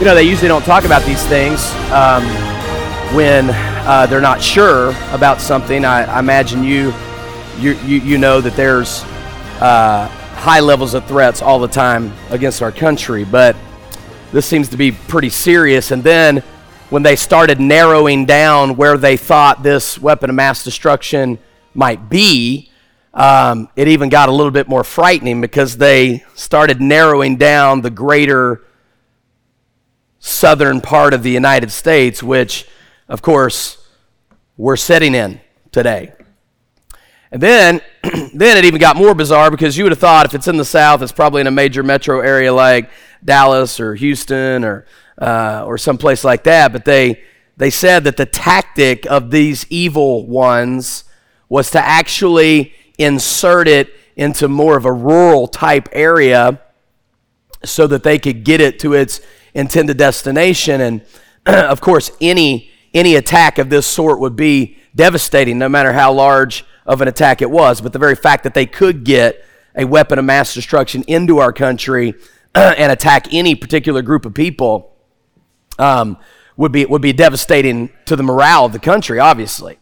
You know, they usually don't talk about these things um, when uh, they're not sure about something. I, I imagine you, you, you, you know that there's uh, high levels of threats all the time against our country, but this seems to be pretty serious. And then when they started narrowing down where they thought this weapon of mass destruction might be, um, it even got a little bit more frightening because they started narrowing down the greater southern part of the United States, which, of course, we're sitting in today. And then, then it even got more bizarre because you would have thought if it's in the South, it's probably in a major metro area like Dallas or Houston or uh, or someplace like that. But they they said that the tactic of these evil ones was to actually insert it into more of a rural type area so that they could get it to its intended destination. And of course, any, any attack of this sort would be devastating, no matter how large of an attack it was. But the very fact that they could get a weapon of mass destruction into our country and attack any particular group of people um, would, be, would be devastating to the morale of the country, obviously.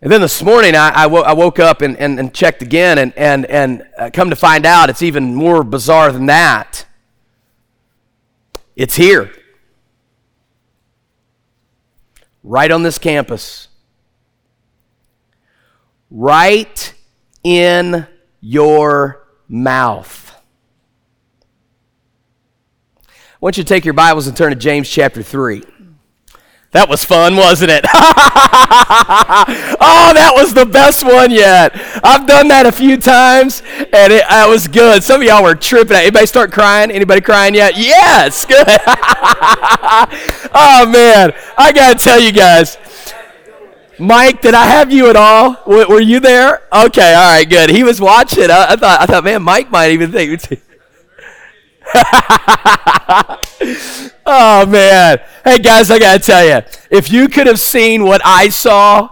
And then this morning, I, I, wo- I woke up and, and, and, checked again, and, and, and uh, come to find out it's even more bizarre than that. It's here. Right on this campus. Right in your mouth. I want you to take your Bibles and turn to James chapter 3. That was fun, wasn't it? oh, that was the best one yet. I've done that a few times, and it, it was good. Some of y'all were tripping. Anybody start crying? Anybody crying yet? Yes, good. oh man, I gotta tell you guys. Mike, did I have you at all? W- were you there? Okay, all right, good. He was watching. I, I thought, I thought, man, Mike might even think. oh man. Hey guys, I gotta tell you, if you could have seen what I saw,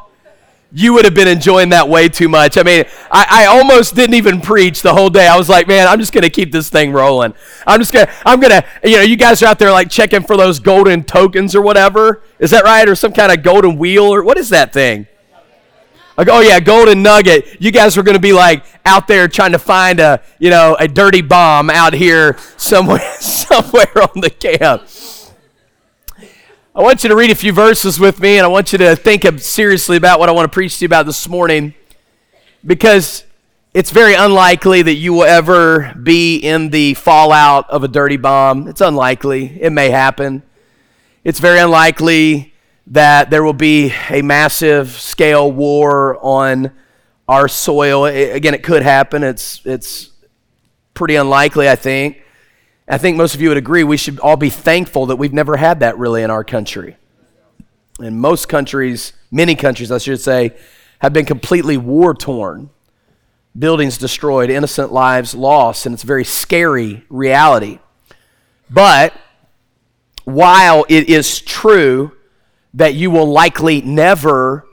you would have been enjoying that way too much. I mean, I, I almost didn't even preach the whole day. I was like, man, I'm just gonna keep this thing rolling. I'm just gonna, I'm gonna, you know, you guys are out there like checking for those golden tokens or whatever. Is that right? Or some kind of golden wheel or what is that thing? Like, oh yeah, golden nugget. You guys were going to be like out there trying to find a, you know, a dirty bomb out here somewhere, somewhere on the camp. I want you to read a few verses with me, and I want you to think seriously about what I want to preach to you about this morning, because it's very unlikely that you will ever be in the fallout of a dirty bomb. It's unlikely. It may happen. It's very unlikely that there will be a massive scale war on our soil. again, it could happen. It's, it's pretty unlikely, I think. I think most of you would agree we should all be thankful that we've never had that really in our country. And most countries, many countries, I should say, have been completely war torn. Buildings destroyed, innocent lives lost, and it's a very scary reality. But while it is true that you will likely never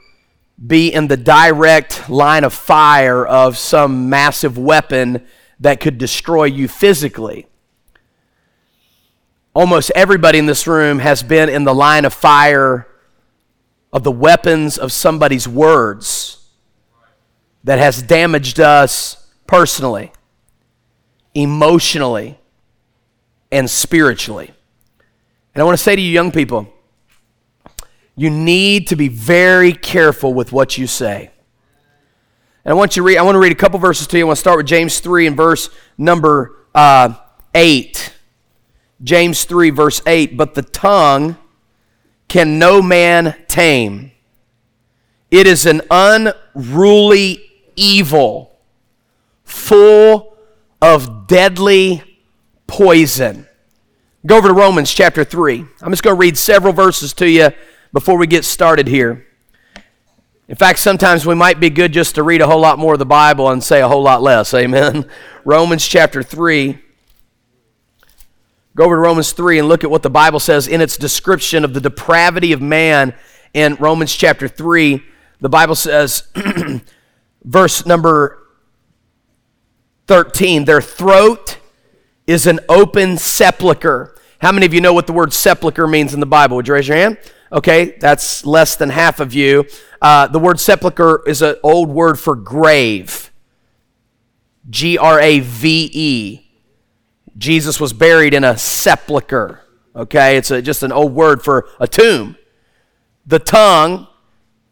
be in the direct line of fire of some massive weapon that could destroy you physically. Almost everybody in this room has been in the line of fire of the weapons of somebody's words that has damaged us personally, emotionally, and spiritually. And I want to say to you, young people, you need to be very careful with what you say. And I want you to read, I want to read a couple verses to you. I want to start with James 3 and verse number uh, 8. James 3, verse 8. But the tongue can no man tame. It is an unruly evil, full of deadly poison. Go over to Romans chapter 3. I'm just going to read several verses to you before we get started here. In fact, sometimes we might be good just to read a whole lot more of the Bible and say a whole lot less. Amen. Romans chapter 3. Go over to Romans 3 and look at what the Bible says in its description of the depravity of man in Romans chapter 3. The Bible says, verse number 13, their throat is an open sepulchre How many of you know what the word sepulcher means in the Bible? Would you raise your hand? Okay, that's less than half of you. Uh, the word sepulcher is an old word for grave. G R A V E. Jesus was buried in a sepulcher. Okay, it's a, just an old word for a tomb. The tongue,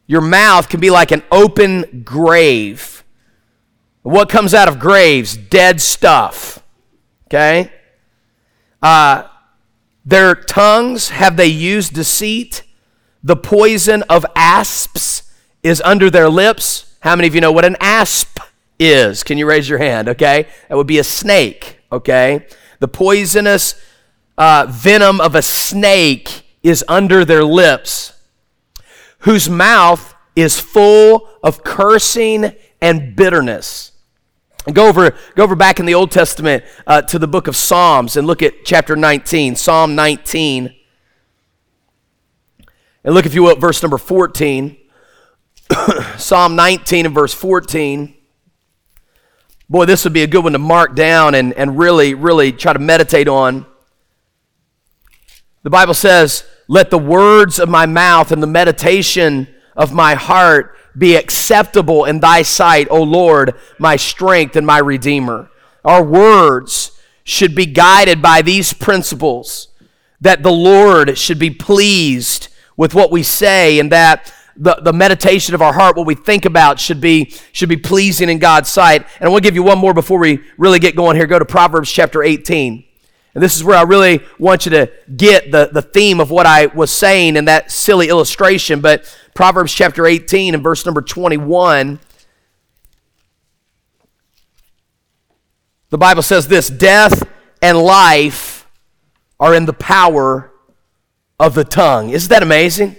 your mouth can be like an open grave. What comes out of graves? Dead stuff. Okay? Uh, their tongues, have they used deceit? The poison of asps is under their lips. How many of you know what an asp is? Can you raise your hand? Okay? That would be a snake. Okay? The poisonous uh, venom of a snake is under their lips, whose mouth is full of cursing and bitterness. Go over, go over back in the Old Testament uh, to the book of Psalms and look at chapter 19, Psalm 19. And look, if you will, at verse number 14. Psalm 19 and verse 14. Boy, this would be a good one to mark down and, and really, really try to meditate on. The Bible says, Let the words of my mouth and the meditation of my heart be acceptable in thy sight, O Lord, my strength and my redeemer. Our words should be guided by these principles that the Lord should be pleased with what we say and that the, the meditation of our heart, what we think about, should be, should be pleasing in God's sight. And I want to give you one more before we really get going here. Go to Proverbs chapter 18. And this is where I really want you to get the, the theme of what I was saying in that silly illustration. But Proverbs chapter 18 and verse number 21, the Bible says this Death and life are in the power of the tongue. Isn't that amazing?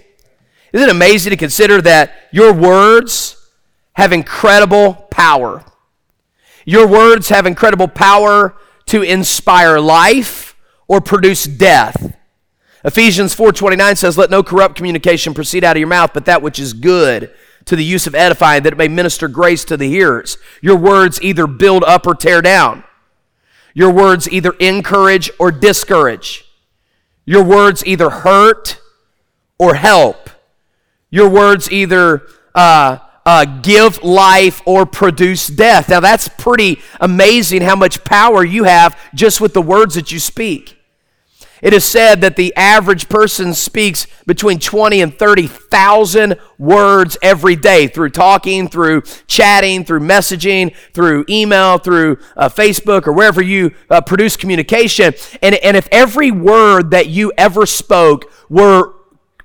Isn't it amazing to consider that your words have incredible power? Your words have incredible power to inspire life or produce death. Ephesians 4:29 says, "Let no corrupt communication proceed out of your mouth, but that which is good to the use of edifying, that it may minister grace to the hearers." Your words either build up or tear down. Your words either encourage or discourage. Your words either hurt or help. Your words either uh, uh, give life or produce death. Now, that's pretty amazing how much power you have just with the words that you speak. It is said that the average person speaks between 20 and 30,000 words every day through talking, through chatting, through messaging, through email, through uh, Facebook, or wherever you uh, produce communication. And, and if every word that you ever spoke were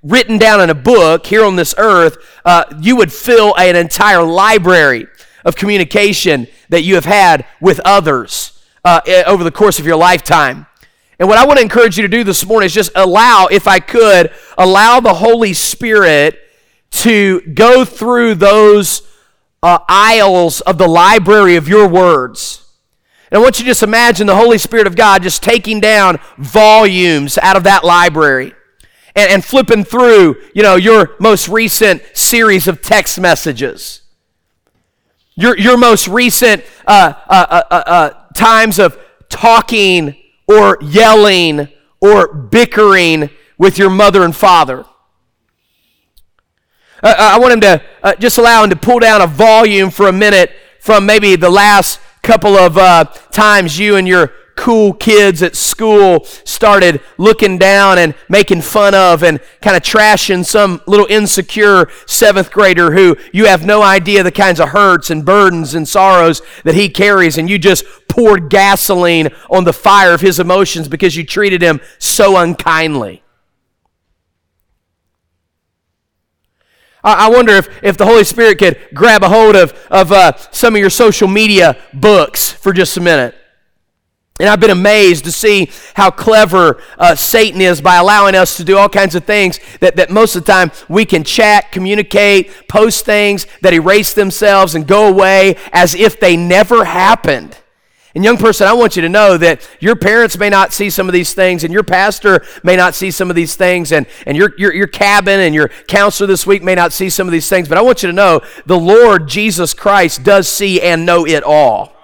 written down in a book here on this earth, uh, you would fill an entire library of communication that you have had with others uh, over the course of your lifetime. And what I want to encourage you to do this morning is just allow, if I could, allow the Holy Spirit to go through those uh, aisles of the library of your words. And I want you to just imagine the Holy Spirit of God just taking down volumes out of that library and, and flipping through, you know, your most recent series of text messages. Your, your most recent uh, uh, uh, uh, uh times of talking or yelling or bickering with your mother and father. Uh, I want him to uh, just allow him to pull down a volume for a minute from maybe the last couple of uh, times you and your cool kids at school started looking down and making fun of and kind of trashing some little insecure seventh grader who you have no idea the kinds of hurts and burdens and sorrows that he carries, and you just poured gasoline on the fire of his emotions because you treated him so unkindly. I wonder if, if the Holy Spirit could grab a hold of, of uh, some of your social media books for just a minute. And I've been amazed to see how clever uh, Satan is by allowing us to do all kinds of things that, that most of the time we can chat, communicate, post things that erase themselves and go away as if they never happened. And, young person, I want you to know that your parents may not see some of these things, and your pastor may not see some of these things, and, and your, your, your cabin and your counselor this week may not see some of these things. But I want you to know the Lord Jesus Christ does see and know it all.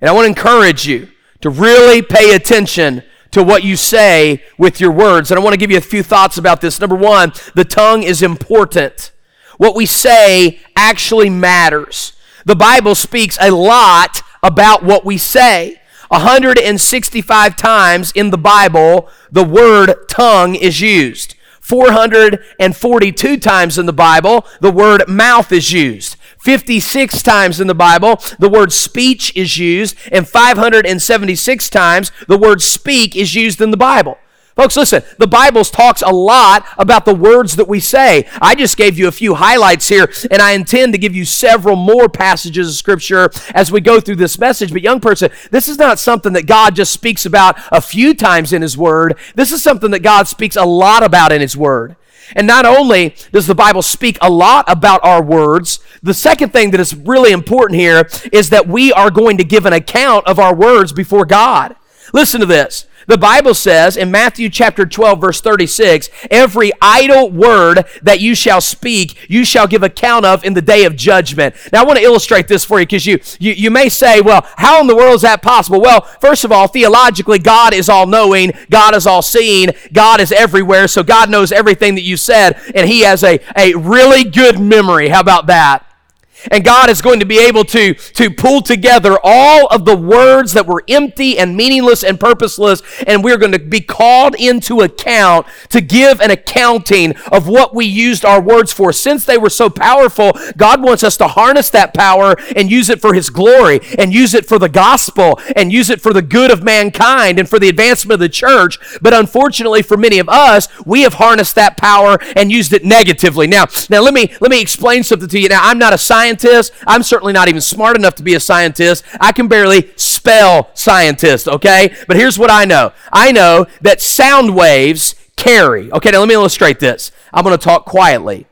And I want to encourage you to really pay attention to what you say with your words. And I want to give you a few thoughts about this. Number one, the tongue is important. What we say actually matters. The Bible speaks a lot about what we say. 165 times in the Bible, the word tongue is used. 442 times in the Bible, the word mouth is used. 56 times in the Bible, the word speech is used, and 576 times the word speak is used in the Bible. Folks, listen, the Bible talks a lot about the words that we say. I just gave you a few highlights here, and I intend to give you several more passages of Scripture as we go through this message. But, young person, this is not something that God just speaks about a few times in His Word. This is something that God speaks a lot about in His Word. And not only does the Bible speak a lot about our words, the second thing that is really important here is that we are going to give an account of our words before God. Listen to this. The Bible says in Matthew chapter 12, verse 36, every idle word that you shall speak, you shall give account of in the day of judgment. Now, I want to illustrate this for you because you, you, you may say, well, how in the world is that possible? Well, first of all, theologically, God is all knowing, God is all seeing, God is everywhere, so God knows everything that you said, and He has a, a really good memory. How about that? And God is going to be able to, to pull together all of the words that were empty and meaningless and purposeless, and we're going to be called into account to give an accounting of what we used our words for. Since they were so powerful, God wants us to harness that power and use it for His glory, and use it for the gospel, and use it for the good of mankind and for the advancement of the church. But unfortunately, for many of us, we have harnessed that power and used it negatively. Now, now let me let me explain something to you. Now, I'm not a scientist scientist. I'm certainly not even smart enough to be a scientist. I can barely spell scientist, okay? But here's what I know I know that sound waves carry. Okay, now let me illustrate this. I'm going to talk quietly.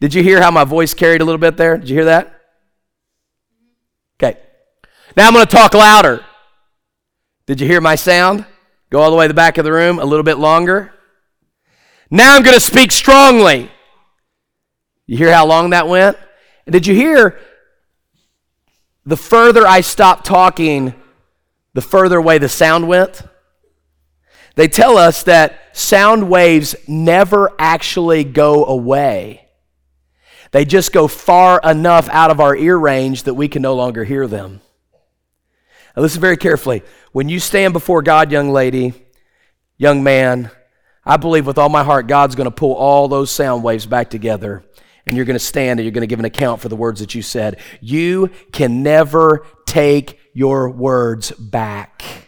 Did you hear how my voice carried a little bit there? Did you hear that? Okay. Now I'm going to talk louder. Did you hear my sound? Go all the way to the back of the room, a little bit longer. Now I'm going to speak strongly. You hear how long that went? And did you hear? The further I stopped talking, the further away the sound went. They tell us that sound waves never actually go away. They just go far enough out of our ear range that we can no longer hear them. Now, listen very carefully. When you stand before God, young lady, young man, I believe with all my heart God's going to pull all those sound waves back together and you're going to stand and you're going to give an account for the words that you said. You can never take your words back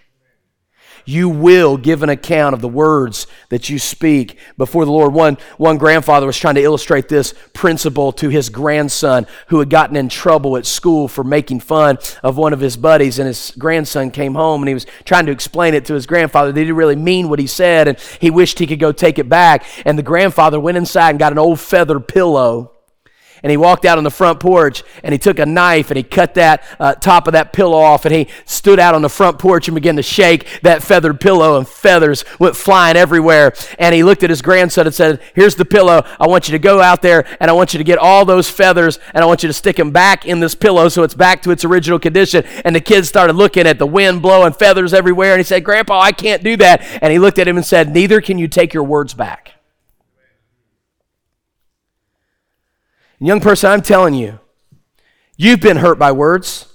you will give an account of the words that you speak before the Lord. One, one grandfather was trying to illustrate this principle to his grandson who had gotten in trouble at school for making fun of one of his buddies. And his grandson came home and he was trying to explain it to his grandfather. They didn't really mean what he said and he wished he could go take it back. And the grandfather went inside and got an old feather pillow and he walked out on the front porch and he took a knife and he cut that uh, top of that pillow off and he stood out on the front porch and began to shake that feathered pillow and feathers went flying everywhere. And he looked at his grandson and said here's the pillow. I want you to go out there and i want you to get all those feathers and i want you to stick them back in this pillow so it's back to its original condition. And the kid started looking at the wind blowing feathers everywhere and he said grandpa i can't do that. And he looked at him and said neither can you take your words back young person, I'm telling you, you've been hurt by words.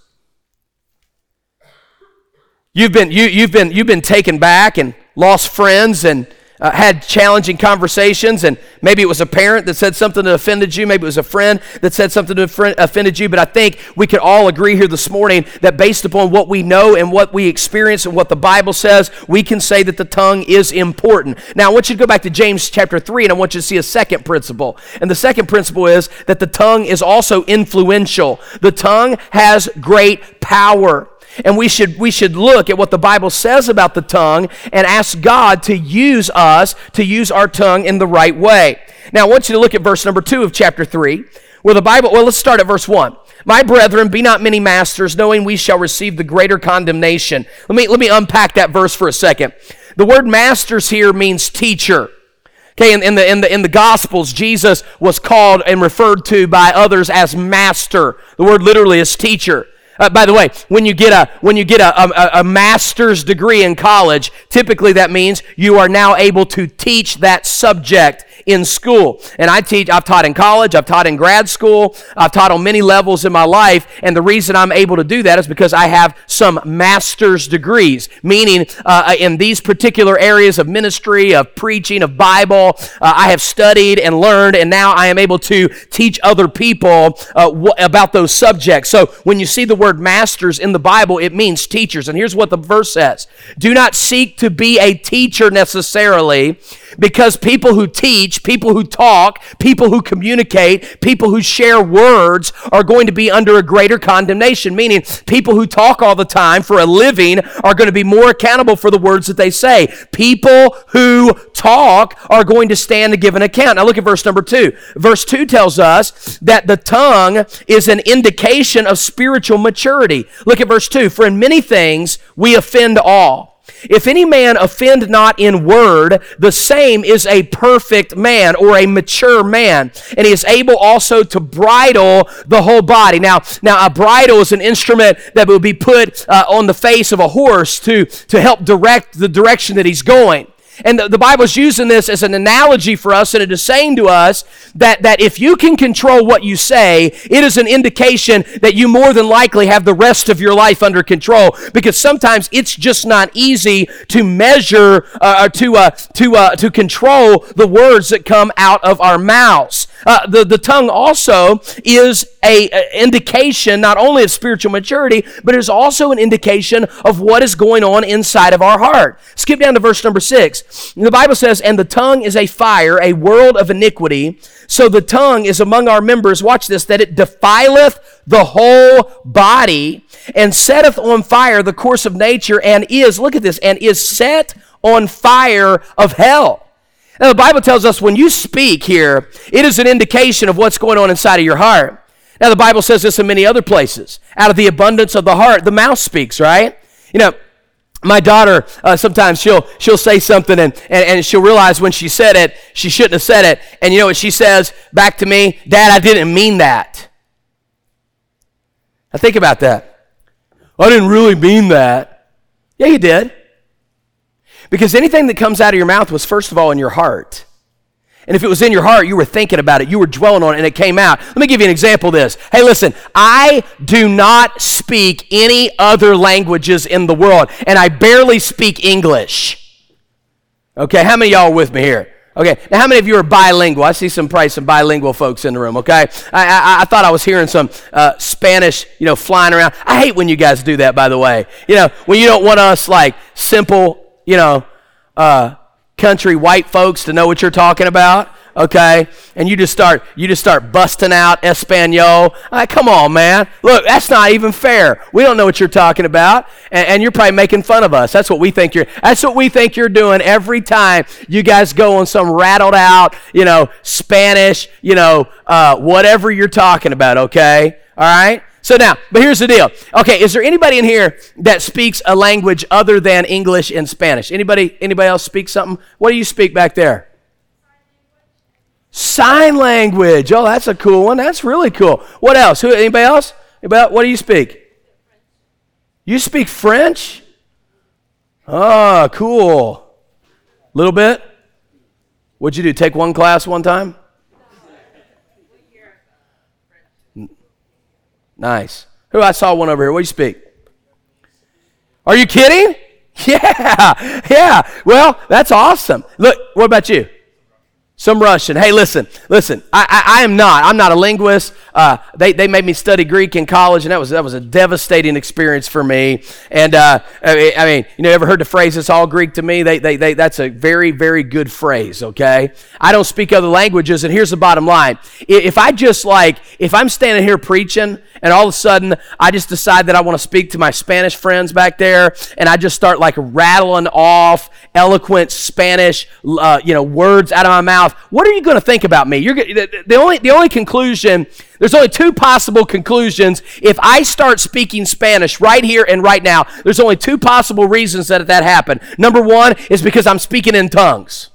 You've been, you, you've been, you've been taken back and lost friends and uh, had challenging conversations, and maybe it was a parent that said something that offended you, maybe it was a friend that said something that offended you, but I think we could all agree here this morning that based upon what we know and what we experience and what the Bible says, we can say that the tongue is important. Now, I want you to go back to James chapter 3, and I want you to see a second principle. And the second principle is that the tongue is also influential, the tongue has great power. And we should, we should look at what the Bible says about the tongue and ask God to use us, to use our tongue in the right way. Now, I want you to look at verse number two of chapter three, where the Bible, well, let's start at verse one. My brethren, be not many masters, knowing we shall receive the greater condemnation. Let me, let me unpack that verse for a second. The word masters here means teacher. Okay, in, in, the, in, the, in the Gospels, Jesus was called and referred to by others as master. The word literally is teacher. Uh, by the way, when you get a when you get a, a, a, master's degree in college, typically that means you are now able to teach that subject in school. And I teach, I've taught in college, I've taught in grad school, I've taught on many levels in my life. And the reason I'm able to do that is because I have some master's degrees, meaning uh, in these particular areas of ministry, of preaching, of Bible, uh, I have studied and learned, and now I am able to teach other people uh, wh- about those subjects. So when you see the word masters in the Bible, it means teachers. And here's what the verse says Do not seek to be a teacher necessarily because people who teach, people who talk, people who communicate, people who share words are going to be under a greater condemnation. Meaning, people who talk all the time for a living are going to be more accountable for the words that they say. People who talk are going to stand to give an account. Now, look at verse number two. Verse two tells us that the tongue is an indication of spiritual maturity. Look at verse two. For in many things we offend all. If any man offend not in word, the same is a perfect man or a mature man, and he is able also to bridle the whole body. Now, now a bridle is an instrument that would be put uh, on the face of a horse to, to help direct the direction that he's going. And the, the Bible's using this as an analogy for us, and it is saying to us that, that if you can control what you say, it is an indication that you more than likely have the rest of your life under control. Because sometimes it's just not easy to measure, uh, to, uh, to, uh, to control the words that come out of our mouths. Uh, the, the tongue also is a, a, indication not only of spiritual maturity, but is also an indication of what is going on inside of our heart. Skip down to verse number six. The Bible says, And the tongue is a fire, a world of iniquity. So the tongue is among our members, watch this, that it defileth the whole body and setteth on fire the course of nature and is, look at this, and is set on fire of hell. Now, the Bible tells us when you speak here, it is an indication of what's going on inside of your heart. Now, the Bible says this in many other places. Out of the abundance of the heart, the mouth speaks, right? You know, my daughter uh, sometimes she'll she'll say something and, and, and she'll realize when she said it she shouldn't have said it and you know what she says back to me dad i didn't mean that now think about that i didn't really mean that yeah you did because anything that comes out of your mouth was, first of all, in your heart. And if it was in your heart, you were thinking about it, you were dwelling on it, and it came out. Let me give you an example of this. Hey, listen, I do not speak any other languages in the world, and I barely speak English. Okay, how many y'all are with me here? Okay, now how many of you are bilingual? I see some probably some bilingual folks in the room. Okay, I, I, I thought I was hearing some uh, Spanish, you know, flying around. I hate when you guys do that. By the way, you know, when you don't want us like simple you know, uh, country white folks to know what you're talking about okay? And you just start you just start busting out espanol. Right, come on man. Look that's not even fair. We don't know what you're talking about. And, and, you're probably making fun of us. That's what we think you're that's what we think you're doing every time you guys go on some rattled out you know spanish you know uh, whatever you're talking about okay? All right so now, but here's the deal. Okay, is there anybody in here that speaks a language other than English and Spanish? Anybody anybody else speak something? What do you speak back there? Sign language. Oh, that's a cool one. That's really cool. What else? Who anybody else? About what do you speak? You speak French? Oh, cool. Little bit? What'd you do? Take one class one time? Nice. Who I saw one over here. What do you speak? Are you kidding? Yeah, yeah. Well, that's awesome. Look, what about you? Some Russian. Hey, listen, listen. I, I, I am not. I'm not a linguist. Uh, they, they made me study Greek in college, and that was that was a devastating experience for me. And uh, I, mean, you know, ever heard the phrase "It's all Greek to me"? They, they, they, that's a very, very good phrase. Okay, I don't speak other languages, and here's the bottom line: if I just like, if I'm standing here preaching, and all of a sudden I just decide that I want to speak to my Spanish friends back there, and I just start like rattling off eloquent Spanish, uh, you know, words out of my mouth what are you going to think about me? You're the only the only conclusion. There's only two possible conclusions. If I start speaking Spanish right here and right now, there's only two possible reasons that that happened. Number one is because I'm speaking in tongues.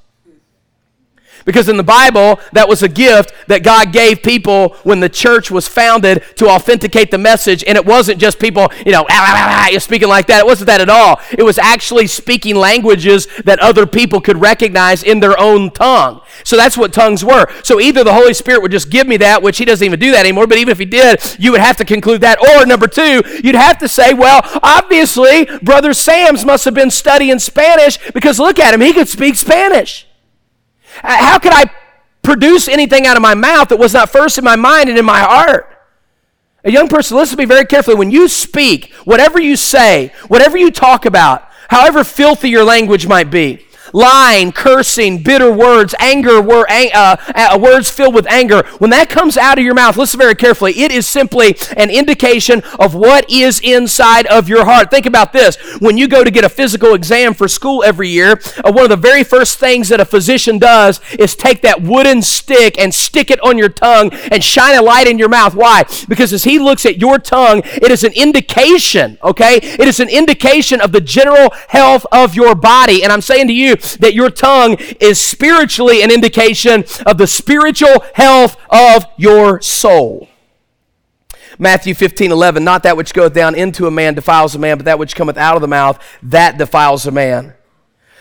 Because in the Bible, that was a gift that God gave people when the church was founded to authenticate the message. And it wasn't just people, you know, ah, ah, ah, speaking like that. It wasn't that at all. It was actually speaking languages that other people could recognize in their own tongue. So that's what tongues were. So either the Holy Spirit would just give me that, which He doesn't even do that anymore, but even if He did, you would have to conclude that. Or number two, you'd have to say, well, obviously, Brother Sam's must have been studying Spanish because look at him, he could speak Spanish. Uh, how could I produce anything out of my mouth that was not first in my mind and in my heart? A young person, listen to me very carefully. When you speak, whatever you say, whatever you talk about, however filthy your language might be, lying, cursing, bitter words, anger, wor- uh, uh, words filled with anger, when that comes out of your mouth, listen very carefully, it is simply an indication of what is inside of your heart. Think about this. When you go to get a physical exam for school every year, uh, one of the very first things that a physician does is take that wooden stick and stick it on your tongue and shine a light in your mouth. Why? Because as he looks at your tongue, it is an indication, okay? It is an indication of the general health of your body. And I'm saying to you, that your tongue is spiritually an indication of the spiritual health of your soul. Matthew 15, 11, not that which goeth down into a man defiles a man, but that which cometh out of the mouth, that defiles a man.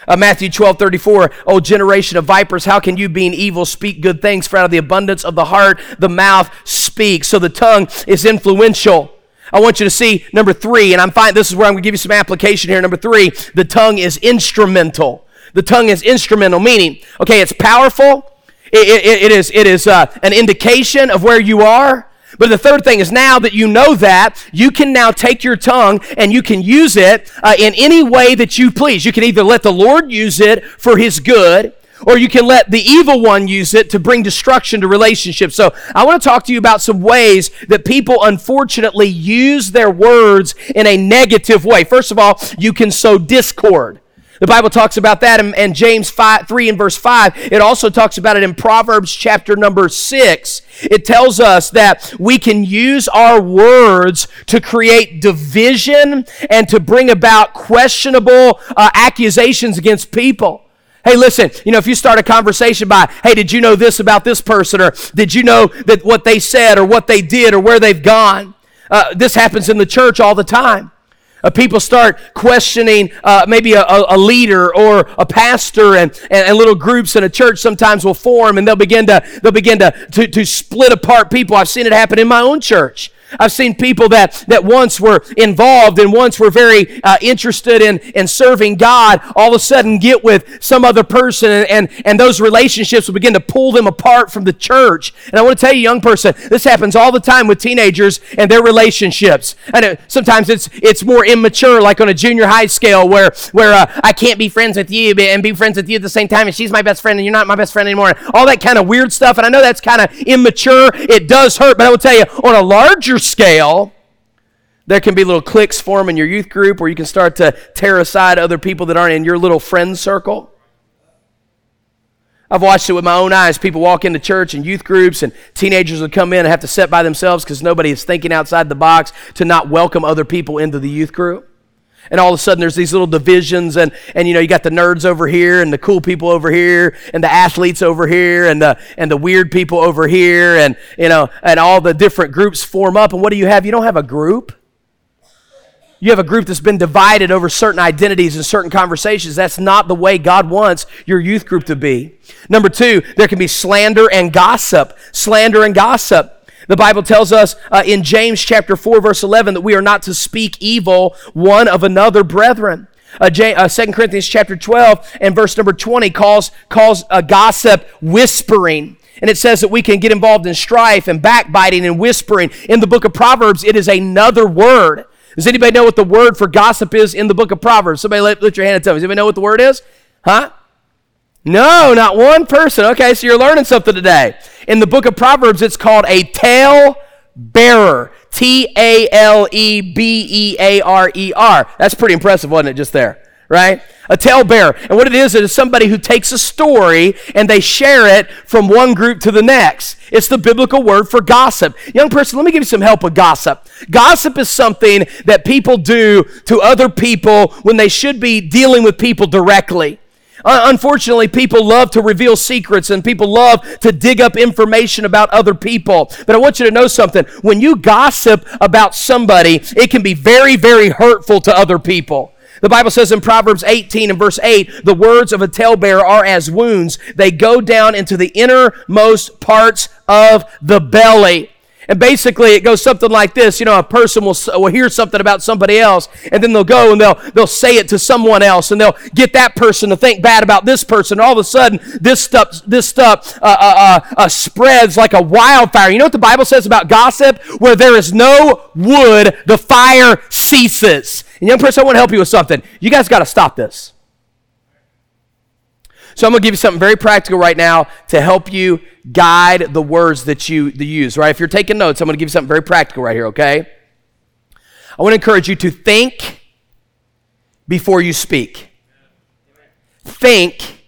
Uh, Matthew 12, 34, O generation of vipers, how can you, being evil, speak good things? For out of the abundance of the heart, the mouth speaks. So the tongue is influential. I want you to see number three, and I'm fine. This is where I'm going to give you some application here. Number three, the tongue is instrumental. The tongue is instrumental, meaning, okay, it's powerful. it, it, it is, it is uh, an indication of where you are. But the third thing is now that you know that, you can now take your tongue and you can use it uh, in any way that you please. You can either let the Lord use it for His good, or you can let the evil one use it to bring destruction to relationships. So I want to talk to you about some ways that people unfortunately use their words in a negative way. First of all, you can sow discord. The Bible talks about that in, in, James 5, 3 and verse 5. It also talks about it in Proverbs chapter number 6. It tells us that we can use our words to create division and to bring about questionable uh, accusations against people. Hey, listen, you know, if you start a conversation by, hey, did you know this about this person? Or did you know that what they said or what they did or where they've gone? Uh, this happens in the church all the time. Uh, people start questioning uh, maybe a, a, leader or a pastor, and, and, and, little groups in a church sometimes will form, and they'll begin to they'll begin to, to to split apart people. I've seen it happen in my own church. I've seen people that, that once were involved and once were very uh, interested in, in serving God all of a sudden get with some other person and, and, and those relationships will begin to pull them apart from the church. And I want to tell you, young person, this happens all the time with teenagers and their relationships. And it, sometimes it's, it's more immature, like on a junior high scale where, where uh, I can't be friends with you and be friends with you at the same time and she's my best friend and you're not my best friend anymore. All that kind of weird stuff. And I know that's kind of immature. It does hurt, but I will tell you, on a larger scale, there can be little cliques form in your youth group where you can start to tear aside other people that aren't in your little friend circle. I've watched it with my own eyes. People walk into church and youth groups, and teenagers will come in and have to sit by themselves because nobody is thinking outside the box to not welcome other people into the youth group and all of a sudden there's these little divisions and and you know you got the nerds over here and the cool people over here and the athletes over here and the and the weird people over here and you know and all the different groups form up and what do you have you don't have a group you have a group that's been divided over certain identities and certain conversations. That's not the way God wants your youth group to be. Number two, there can be slander and gossip. Slander and gossip. The Bible tells us uh, in James chapter 4 verse 11 that we are not to speak evil one of another brethren. Uh, uh, 2 Corinthians chapter 12 and verse number 20 calls, calls a gossip whispering. And it says that we can get involved in strife and backbiting and whispering. In the book of Proverbs, it is another word. Does anybody know what the word for gossip is in the book of Proverbs? Somebody lift your hand and tell me. Does anybody know what the word is? Huh? No, not one person. Okay, so you're learning something today. In the book of Proverbs, it's called a tale bearer. T A L E B E A R E R. That's pretty impressive, wasn't it, just there? Right? A tale bearer. And what it is, it is somebody who takes a story and they share it from one group to the next. It's the biblical word for gossip. Young person, let me give you some help with gossip. Gossip is something that people do to other people when they should be dealing with people directly. Uh, unfortunately, people love to reveal secrets and people love to dig up information about other people. But I want you to know something. When you gossip about somebody, it can be very, very hurtful to other people. The Bible says in Proverbs 18 and verse 8, the words of a talebearer are as wounds. They go down into the innermost parts of the belly. And basically, it goes something like this. You know, a person will, will hear something about somebody else, and then they'll go and they'll, they'll say it to someone else, and they'll get that person to think bad about this person. And all of a sudden, this stuff, this stuff uh, uh, uh, uh, spreads like a wildfire. You know what the Bible says about gossip? Where there is no wood, the fire ceases. And young person, I want to help you with something. You guys got to stop this. So I'm going to give you something very practical right now to help you guide the words that you, use, right? If you're taking notes, I'm going to give you something very practical right here, okay? I want to encourage you to think before you speak. Think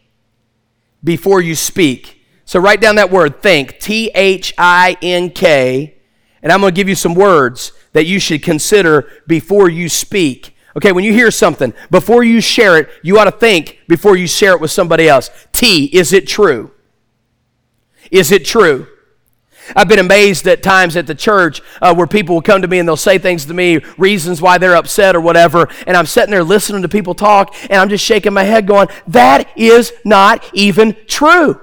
before you speak. So write down that word, think, T H I N K, and I'm going to give you some words that you should consider before you speak. Okay, when you hear something, before you share it, you ought to think before you share it with somebody else. T, is it true? Is it true? I've been amazed at times at the church uh, where people will come to me and they'll say things to me, reasons why they're upset or whatever, and I'm sitting there listening to people talk and I'm just shaking my head going, that is not even true.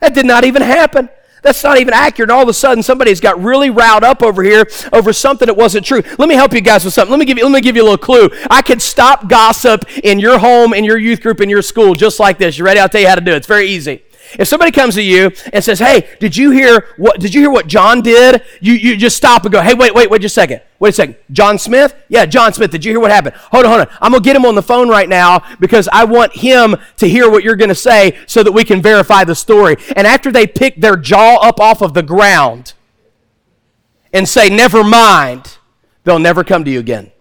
That did not even happen. That's not even accurate. All of a sudden, somebody's got really riled up over here over something that wasn't true. Let me help you guys with something. Let me give you, let me give you a little clue. I could stop gossip in your home, in your youth group, in your school, just like this. You ready? I'll tell you how to do it. It's very easy. If somebody comes to you and says, "Hey, did you hear what? Did you hear what John did?" You you just stop and go, "Hey, wait, wait, wait, just a second. Wait a second. John Smith? Yeah, John Smith. Did you hear what happened? Hold on, hold on. I'm gonna get him on the phone right now because I want him to hear what you're gonna say so that we can verify the story." And after they pick their jaw up off of the ground and say, "Never mind," they'll never come to you again.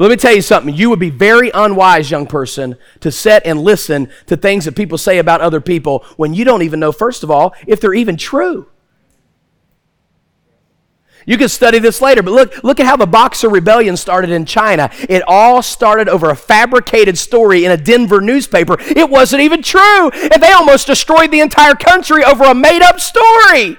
But let me tell you something. You would be very unwise, young person, to sit and listen to things that people say about other people when you don't even know, first of all, if they're even true. You can study this later, but look, look at how the Boxer Rebellion started in China. It all started over a fabricated story in a Denver newspaper. It wasn't even true, and they almost destroyed the entire country over a made up story.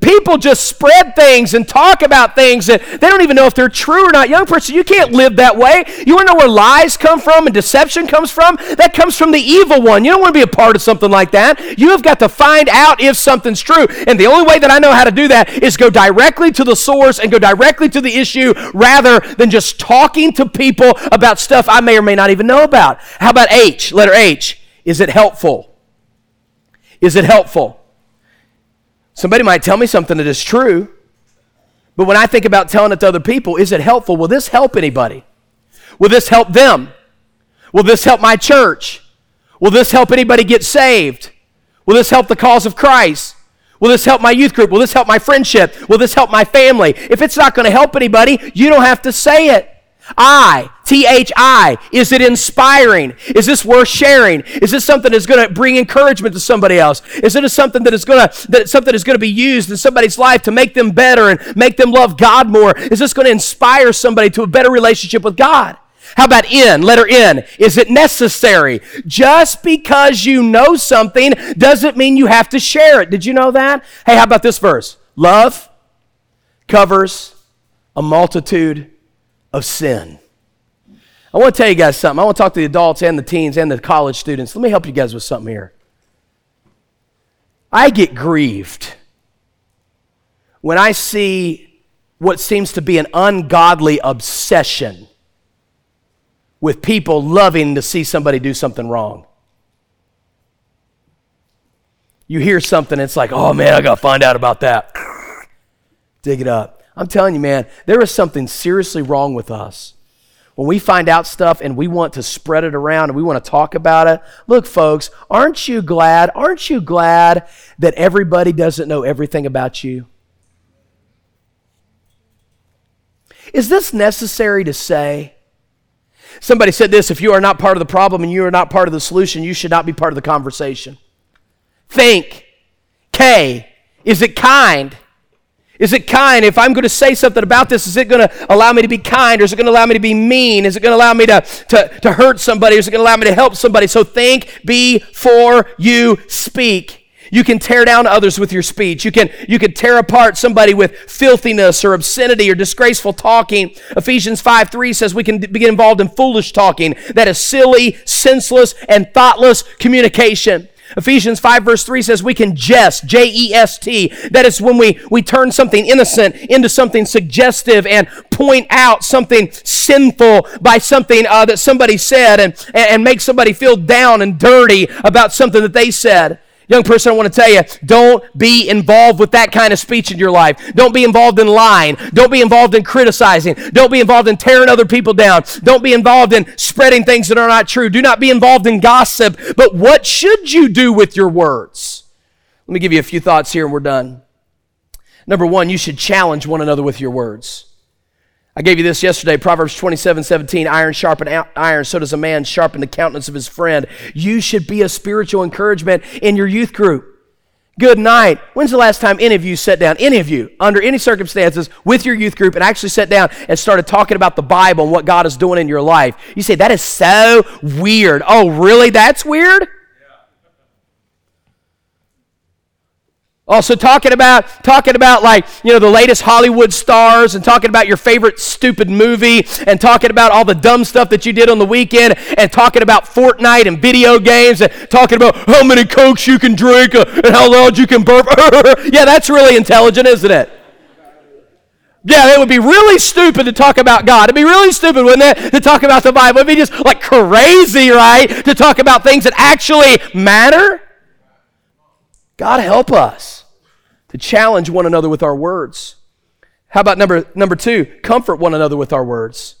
People just spread things and talk about things that they don't even know if they're true or not. Young person, you can't live that way. You want to know where lies come from and deception comes from? That comes from the evil one. You don't want to be a part of something like that. You have got to find out if something's true. And the only way that I know how to do that is go directly to the source and go directly to the issue rather than just talking to people about stuff I may or may not even know about. How about H? Letter H. Is it helpful? Is it helpful? Somebody might tell me something that is true, but when I think about telling it to other people, is it helpful? Will this help anybody? Will this help them? Will this help my church? Will this help anybody get saved? Will this help the cause of Christ? Will this help my youth group? Will this help my friendship? Will this help my family? If it's not going to help anybody, you don't have to say it. I, T H I, is it inspiring? Is this worth sharing? Is this something that's going to bring encouragement to somebody else? Is it something that is going to that something is going to be used in somebody's life to make them better and make them love God more? Is this going to inspire somebody to a better relationship with God? How about N, letter N? Is it necessary? Just because you know something doesn't mean you have to share it. Did you know that? Hey, how about this verse? Love covers a multitude of sin. I want to tell you guys something. I want to talk to the adults and the teens and the college students. Let me help you guys with something here. I get grieved when I see what seems to be an ungodly obsession with people loving to see somebody do something wrong. You hear something, it's like, oh man, I got to find out about that. Dig it up. I'm telling you, man, there is something seriously wrong with us. When we find out stuff and we want to spread it around and we want to talk about it, look, folks, aren't you glad? Aren't you glad that everybody doesn't know everything about you? Is this necessary to say? Somebody said this if you are not part of the problem and you are not part of the solution, you should not be part of the conversation. Think. K. Is it kind? Is it kind? If I'm going to say something about this, is it going to allow me to be kind or is it going to allow me to be mean? Is it going to allow me to, to, to hurt somebody? Is it going to allow me to help somebody? So think before you speak. You can tear down others with your speech. You can, you can tear apart somebody with filthiness or obscenity or disgraceful talking. Ephesians 5 3 says we can get involved in foolish talking. That is silly, senseless, and thoughtless communication. Ephesians 5 verse 3 says we can jest, J E S T. That is when we, we turn something innocent into something suggestive and point out something sinful by something uh, that somebody said and, and make somebody feel down and dirty about something that they said. Young person, I want to tell you, don't be involved with that kind of speech in your life. Don't be involved in lying. Don't be involved in criticizing. Don't be involved in tearing other people down. Don't be involved in spreading things that are not true. Do not be involved in gossip. But what should you do with your words? Let me give you a few thoughts here and we're done. Number one, you should challenge one another with your words. I gave you this yesterday, Proverbs 27 17. Iron sharpen iron, so does a man sharpen the countenance of his friend. You should be a spiritual encouragement in your youth group. Good night. When's the last time any of you sat down, any of you, under any circumstances, with your youth group and actually sat down and started talking about the Bible and what God is doing in your life? You say, that is so weird. Oh, really? That's weird? Also talking about talking about like you know the latest Hollywood stars and talking about your favorite stupid movie and talking about all the dumb stuff that you did on the weekend and talking about Fortnite and video games and talking about how many cokes you can drink uh, and how loud you can burp. yeah, that's really intelligent, isn't it? Yeah, it would be really stupid to talk about God. It'd be really stupid, wouldn't it, to talk about the Bible? It'd be just like crazy, right, to talk about things that actually matter. God help us to challenge one another with our words. How about number, number two? Comfort one another with our words.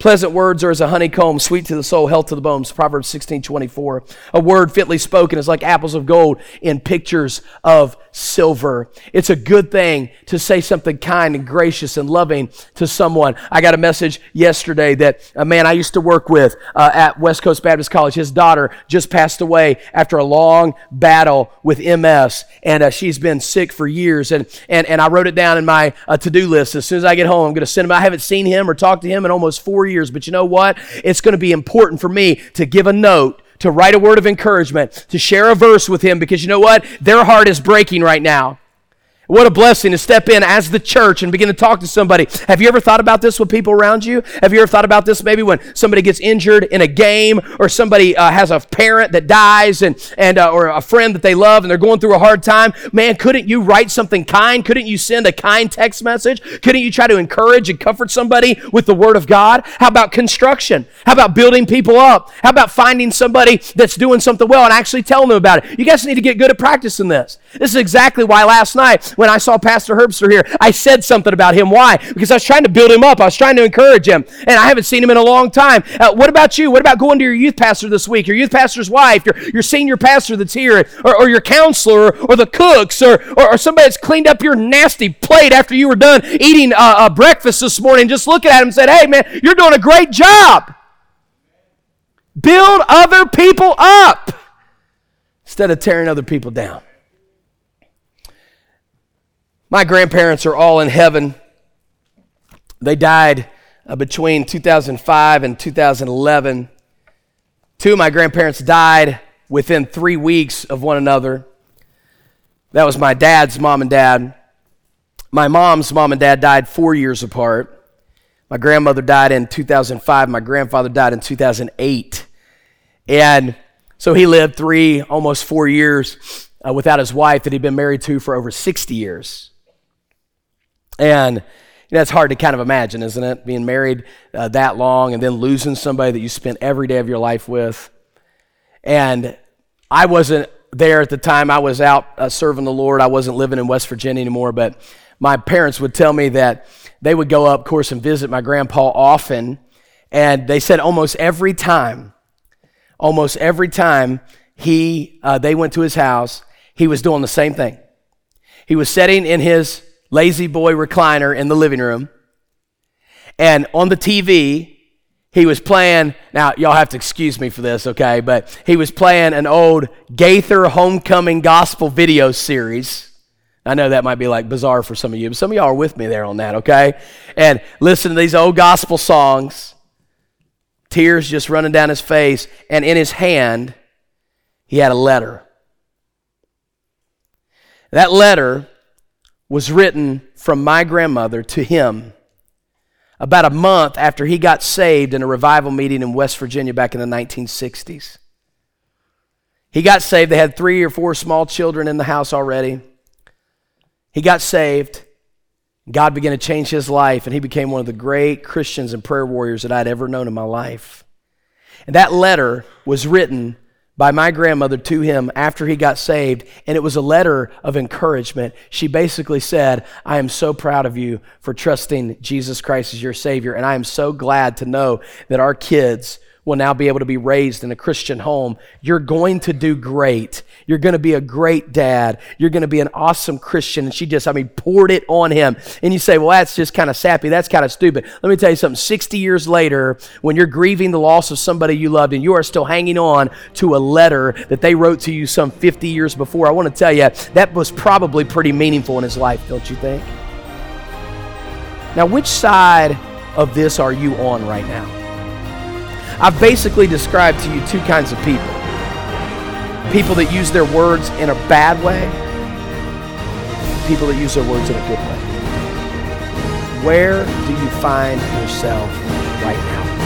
Pleasant words are as a honeycomb, sweet to the soul, health to the bones. Proverbs 16 24. A word fitly spoken is like apples of gold in pictures of silver. It's a good thing to say something kind and gracious and loving to someone. I got a message yesterday that a man I used to work with uh, at West Coast Baptist College, his daughter just passed away after a long battle with MS, and uh, she's been sick for years. And, and, and I wrote it down in my uh, to do list. As soon as I get home, I'm going to send him. I haven't seen him or talked to him in almost four years. But you know what? It's going to be important for me to give a note to write a word of encouragement, to share a verse with him because you know what? Their heart is breaking right now. What a blessing to step in as the church and begin to talk to somebody. Have you ever thought about this with people around you? Have you ever thought about this maybe when somebody gets injured in a game or somebody uh, has a parent that dies and, and uh, or a friend that they love and they're going through a hard time? Man, couldn't you write something kind? Couldn't you send a kind text message? Couldn't you try to encourage and comfort somebody with the word of God? How about construction? How about building people up? How about finding somebody that's doing something well and actually telling them about it? You guys need to get good at practicing this. This is exactly why last night when I saw Pastor Herbster here, I said something about him. Why? Because I was trying to build him up. I was trying to encourage him. And I haven't seen him in a long time. Uh, what about you? What about going to your youth pastor this week? Your youth pastor's wife, your, your senior pastor that's here, or, or your counselor, or, or the cooks, or, or, or, somebody that's cleaned up your nasty plate after you were done eating uh, uh, breakfast this morning, just looking at him and said, hey, man, you're doing a great job. Build other people up instead of tearing other people down. My grandparents are all in heaven. They died uh, between 2005 and 2011. Two of my grandparents died within three weeks of one another. That was my dad's mom and dad. My mom's mom and dad died four years apart. My grandmother died in 2005. My grandfather died in 2008. And so he lived three, almost four years uh, without his wife that he'd been married to for over 60 years. And it's hard to kind of imagine, isn't it? Being married uh, that long and then losing somebody that you spent every day of your life with. And I wasn't there at the time. I was out uh, serving the Lord. I wasn't living in West Virginia anymore, but my parents would tell me that they would go up, of course, and visit my grandpa often. And they said almost every time, almost every time he, uh, they went to his house, he was doing the same thing. He was sitting in his La-Z-Boy recliner in the living room. And on the TV, he was playing, now y'all have to excuse me for this, okay, but he was playing an old Gaither Homecoming Gospel video series. I know that might be like bizarre for some of you, but some of y'all are with me there on that, okay? And listen to these old gospel songs, tears just running down his face, and in his hand, he had a letter. That letter was written from my grandmother to him about a month after he got saved in a revival meeting in West Virginia back in the 1960s. He got saved. They had three or four small children in the house already. He got saved. God began to change his life, and he became one of the great Christians and prayer warriors that I'd ever known in my life. And that letter was written by my grandmother to him after he got saved, and it was a letter of encouragement. She basically said, I am so proud of you for trusting Jesus Christ as your Savior, and I am so glad to know that our kids will now be able to be raised in a Christian home. You're going to do great. You're going to be a great dad. You're going to be an awesome Christian. And she just, I mean, poured it on him. And you say, well, that's just kind of sappy. That's kind of stupid. Let me tell you something. 60 years later, when you're grieving the loss of somebody you loved and you are still hanging on to a letter that they wrote to you some 50 years before, I want to tell you, that was probably pretty meaningful in his life, don't you think? Now, which side of this are you on right now? I've basically described to you two kinds of people people that use their words in a bad way, people that use their words in a good way. Where do you find yourself right now?